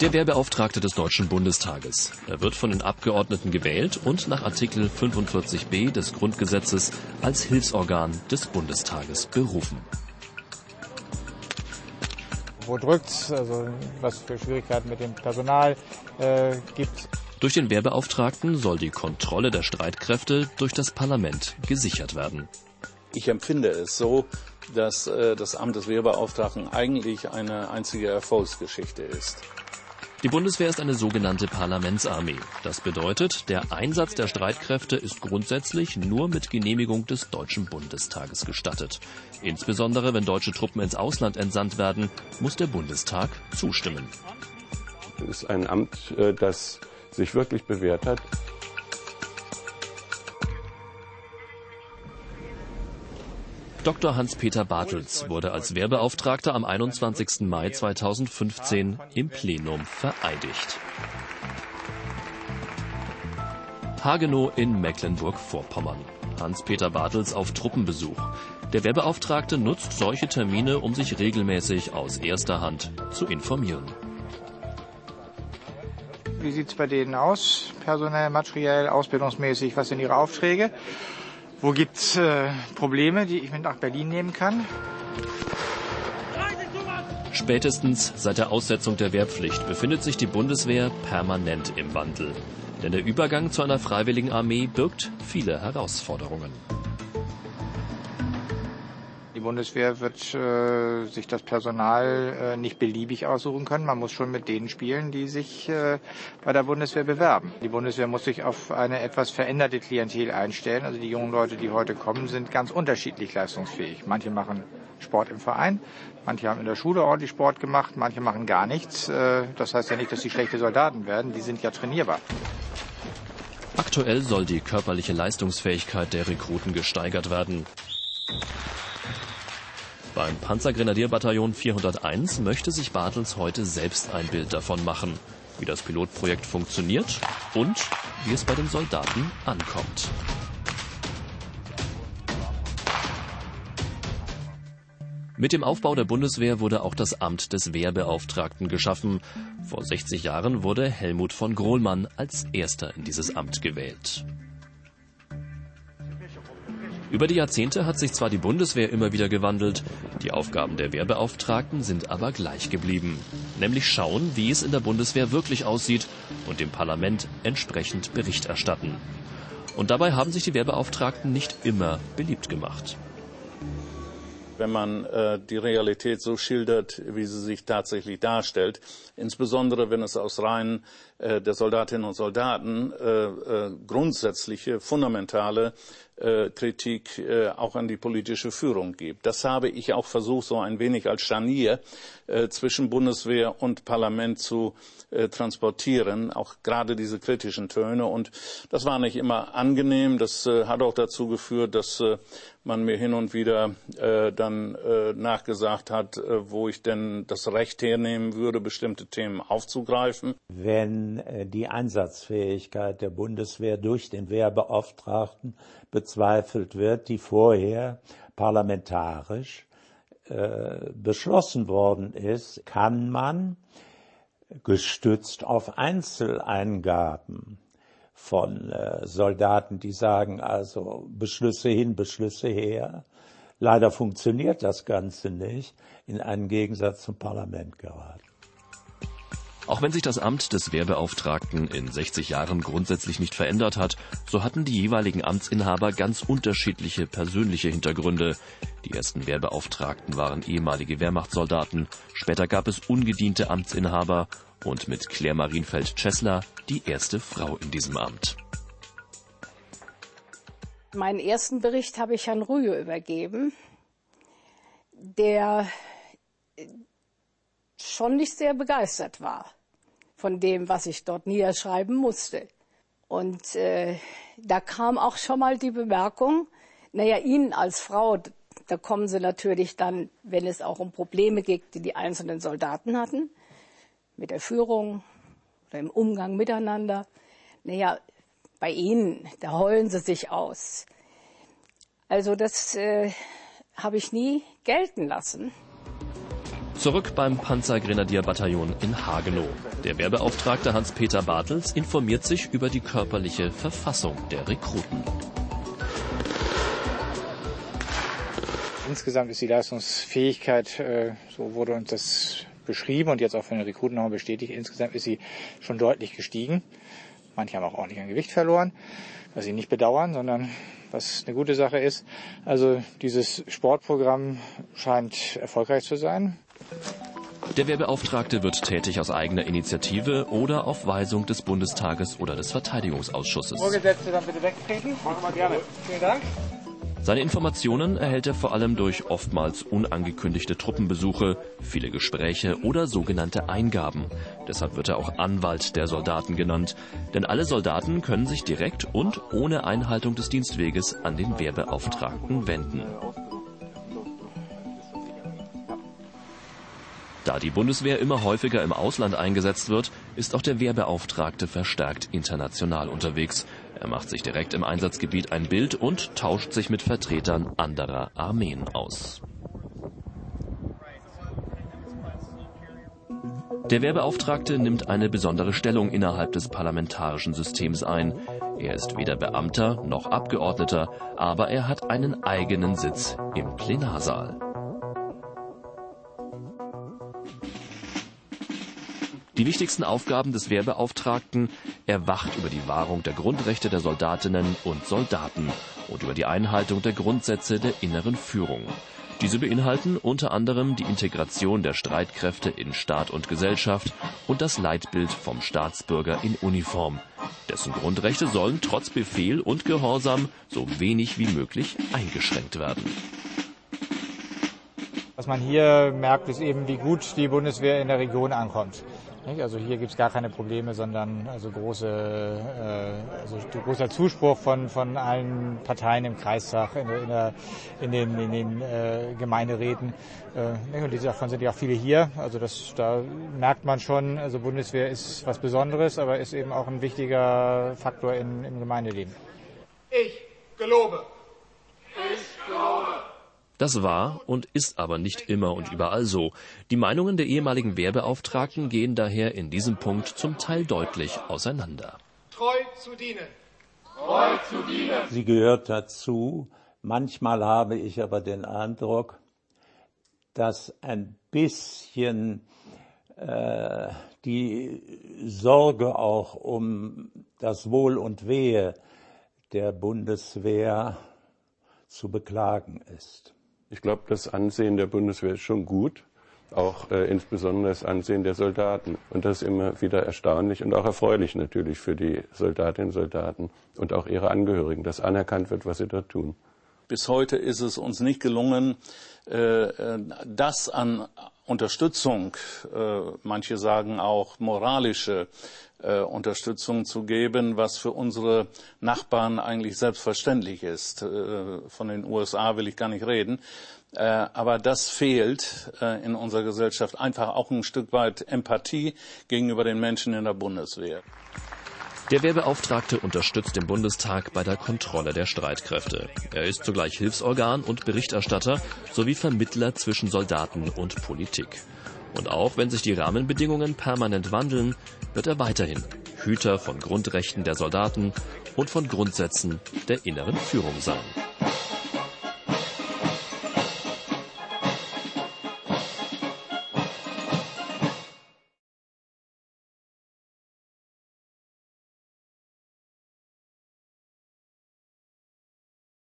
Der Wehrbeauftragte des Deutschen Bundestages. Er wird von den Abgeordneten gewählt und nach Artikel 45b des Grundgesetzes als Hilfsorgan des Bundestages berufen. Wo drückt's? Also was für Schwierigkeiten mit dem Personal äh, gibt. Durch den Wehrbeauftragten soll die Kontrolle der Streitkräfte durch das Parlament gesichert werden. Ich empfinde es so, dass äh, das Amt des Wehrbeauftragten eigentlich eine einzige Erfolgsgeschichte ist. Die Bundeswehr ist eine sogenannte Parlamentsarmee. Das bedeutet, der Einsatz der Streitkräfte ist grundsätzlich nur mit Genehmigung des Deutschen Bundestages gestattet. Insbesondere wenn deutsche Truppen ins Ausland entsandt werden, muss der Bundestag zustimmen. Es ist ein Amt, äh, das sich wirklich bewährt hat. Dr. Hans-Peter Bartels wurde als Wehrbeauftragter am 21. Mai 2015 im Plenum vereidigt. Hagenow in Mecklenburg-Vorpommern. Hans-Peter Bartels auf Truppenbesuch. Der Wehrbeauftragte nutzt solche Termine, um sich regelmäßig aus erster Hand zu informieren. Wie sieht es bei denen aus? Personell, materiell, ausbildungsmäßig? Was sind ihre Aufträge? Wo gibt es äh, Probleme, die ich mit nach Berlin nehmen kann? Spätestens seit der Aussetzung der Wehrpflicht befindet sich die Bundeswehr permanent im Wandel. Denn der Übergang zu einer freiwilligen Armee birgt viele Herausforderungen. Die Bundeswehr wird äh, sich das Personal äh, nicht beliebig aussuchen können. Man muss schon mit denen spielen, die sich äh, bei der Bundeswehr bewerben. Die Bundeswehr muss sich auf eine etwas veränderte Klientel einstellen. Also die jungen Leute, die heute kommen, sind ganz unterschiedlich leistungsfähig. Manche machen Sport im Verein, manche haben in der Schule ordentlich Sport gemacht, manche machen gar nichts. Äh, das heißt ja nicht, dass sie schlechte Soldaten werden. Die sind ja trainierbar. Aktuell soll die körperliche Leistungsfähigkeit der Rekruten gesteigert werden. Beim Panzergrenadierbataillon 401 möchte sich Bartels heute selbst ein Bild davon machen, wie das Pilotprojekt funktioniert und wie es bei den Soldaten ankommt. Mit dem Aufbau der Bundeswehr wurde auch das Amt des Wehrbeauftragten geschaffen. Vor 60 Jahren wurde Helmut von Grohlmann als erster in dieses Amt gewählt. Über die Jahrzehnte hat sich zwar die Bundeswehr immer wieder gewandelt, die Aufgaben der Wehrbeauftragten sind aber gleich geblieben. Nämlich schauen, wie es in der Bundeswehr wirklich aussieht und dem Parlament entsprechend Bericht erstatten. Und dabei haben sich die Wehrbeauftragten nicht immer beliebt gemacht wenn man äh, die Realität so schildert, wie sie sich tatsächlich darstellt. Insbesondere wenn es aus Reihen äh, der Soldatinnen und Soldaten äh, äh grundsätzliche, fundamentale äh, Kritik äh, auch an die politische Führung gibt. Das habe ich auch versucht, so ein wenig als Scharnier äh, zwischen Bundeswehr und Parlament zu äh, transportieren, auch gerade diese kritischen Töne. Und das war nicht immer angenehm. Das äh, hat auch dazu geführt, dass äh, man mir hin und wieder äh, dann äh, nachgesagt hat, äh, wo ich denn das Recht hernehmen würde, bestimmte Themen aufzugreifen. Wenn äh, die Einsatzfähigkeit der Bundeswehr durch den Wehrbeauftragten bezweifelt wird, die vorher parlamentarisch äh, beschlossen worden ist, kann man gestützt auf Einzeleingaben von äh, Soldaten, die sagen also Beschlüsse hin, Beschlüsse her. Leider funktioniert das Ganze nicht, in einen Gegensatz zum Parlament geraten. Auch wenn sich das Amt des Wehrbeauftragten in 60 Jahren grundsätzlich nicht verändert hat, so hatten die jeweiligen Amtsinhaber ganz unterschiedliche persönliche Hintergründe. Die ersten Wehrbeauftragten waren ehemalige Wehrmachtssoldaten, später gab es ungediente Amtsinhaber und mit Claire Marienfeld-Czessler die erste Frau in diesem Amt. Meinen ersten Bericht habe ich Herrn Rühe übergeben, der schon nicht sehr begeistert war von dem, was ich dort niederschreiben musste. Und äh, da kam auch schon mal die Bemerkung, naja, Ihnen als Frau, da kommen Sie natürlich dann, wenn es auch um Probleme geht, die die einzelnen Soldaten hatten, mit der Führung oder im Umgang miteinander. Naja, bei Ihnen, da heulen Sie sich aus. Also das äh, habe ich nie gelten lassen. Zurück beim Panzergrenadierbataillon in Hagenow. Der Wehrbeauftragte Hans-Peter Bartels informiert sich über die körperliche Verfassung der Rekruten. Insgesamt ist die Leistungsfähigkeit, äh, so wurde uns das beschrieben und jetzt auch von den Rekruten nochmal bestätigt, insgesamt ist sie schon deutlich gestiegen. Manche haben auch ordentlich an Gewicht verloren, was sie nicht bedauern, sondern was eine gute Sache ist. Also dieses Sportprogramm scheint erfolgreich zu sein. Der Wehrbeauftragte wird tätig aus eigener Initiative oder auf Weisung des Bundestages oder des Verteidigungsausschusses. Vorgesetzte dann bitte wegtreten. Machen wir gerne. Vielen Dank. Seine Informationen erhält er vor allem durch oftmals unangekündigte Truppenbesuche, viele Gespräche oder sogenannte Eingaben. Deshalb wird er auch Anwalt der Soldaten genannt. Denn alle Soldaten können sich direkt und ohne Einhaltung des Dienstweges an den Wehrbeauftragten wenden. Da die Bundeswehr immer häufiger im Ausland eingesetzt wird, ist auch der Wehrbeauftragte verstärkt international unterwegs. Er macht sich direkt im Einsatzgebiet ein Bild und tauscht sich mit Vertretern anderer Armeen aus. Der Wehrbeauftragte nimmt eine besondere Stellung innerhalb des parlamentarischen Systems ein. Er ist weder Beamter noch Abgeordneter, aber er hat einen eigenen Sitz im Plenarsaal. Die wichtigsten Aufgaben des Wehrbeauftragten, er wacht über die Wahrung der Grundrechte der Soldatinnen und Soldaten und über die Einhaltung der Grundsätze der inneren Führung. Diese beinhalten unter anderem die Integration der Streitkräfte in Staat und Gesellschaft und das Leitbild vom Staatsbürger in Uniform. Dessen Grundrechte sollen trotz Befehl und Gehorsam so wenig wie möglich eingeschränkt werden. Was man hier merkt, ist eben, wie gut die Bundeswehr in der Region ankommt. Also hier gibt es gar keine Probleme, sondern also große, äh, also großer Zuspruch von, von allen Parteien im Kreistag, in, in, der, in den, in den äh, Gemeinderäten. Äh, und davon sind ja auch viele hier. Also das, da merkt man schon, also Bundeswehr ist was Besonderes, aber ist eben auch ein wichtiger Faktor in, im Gemeindeleben. Ich gelobe. Das war und ist aber nicht immer und überall so. Die Meinungen der ehemaligen Wehrbeauftragten gehen daher in diesem Punkt zum Teil deutlich auseinander. Treu zu dienen. Treu zu dienen. Sie gehört dazu. Manchmal habe ich aber den Eindruck, dass ein bisschen äh, die Sorge auch um das Wohl und Wehe der Bundeswehr zu beklagen ist. Ich glaube, das Ansehen der Bundeswehr ist schon gut, auch äh, insbesondere das Ansehen der Soldaten. Und das ist immer wieder erstaunlich und auch erfreulich natürlich für die Soldatinnen und Soldaten und auch ihre Angehörigen, dass anerkannt wird, was sie dort tun. Bis heute ist es uns nicht gelungen, das an Unterstützung, äh, manche sagen auch moralische äh, Unterstützung zu geben, was für unsere Nachbarn eigentlich selbstverständlich ist. Äh, von den USA will ich gar nicht reden. Äh, aber das fehlt äh, in unserer Gesellschaft einfach auch ein Stück weit Empathie gegenüber den Menschen in der Bundeswehr. Der Wehrbeauftragte unterstützt den Bundestag bei der Kontrolle der Streitkräfte. Er ist zugleich Hilfsorgan und Berichterstatter sowie Vermittler zwischen Soldaten und Politik. Und auch wenn sich die Rahmenbedingungen permanent wandeln, wird er weiterhin Hüter von Grundrechten der Soldaten und von Grundsätzen der inneren Führung sein.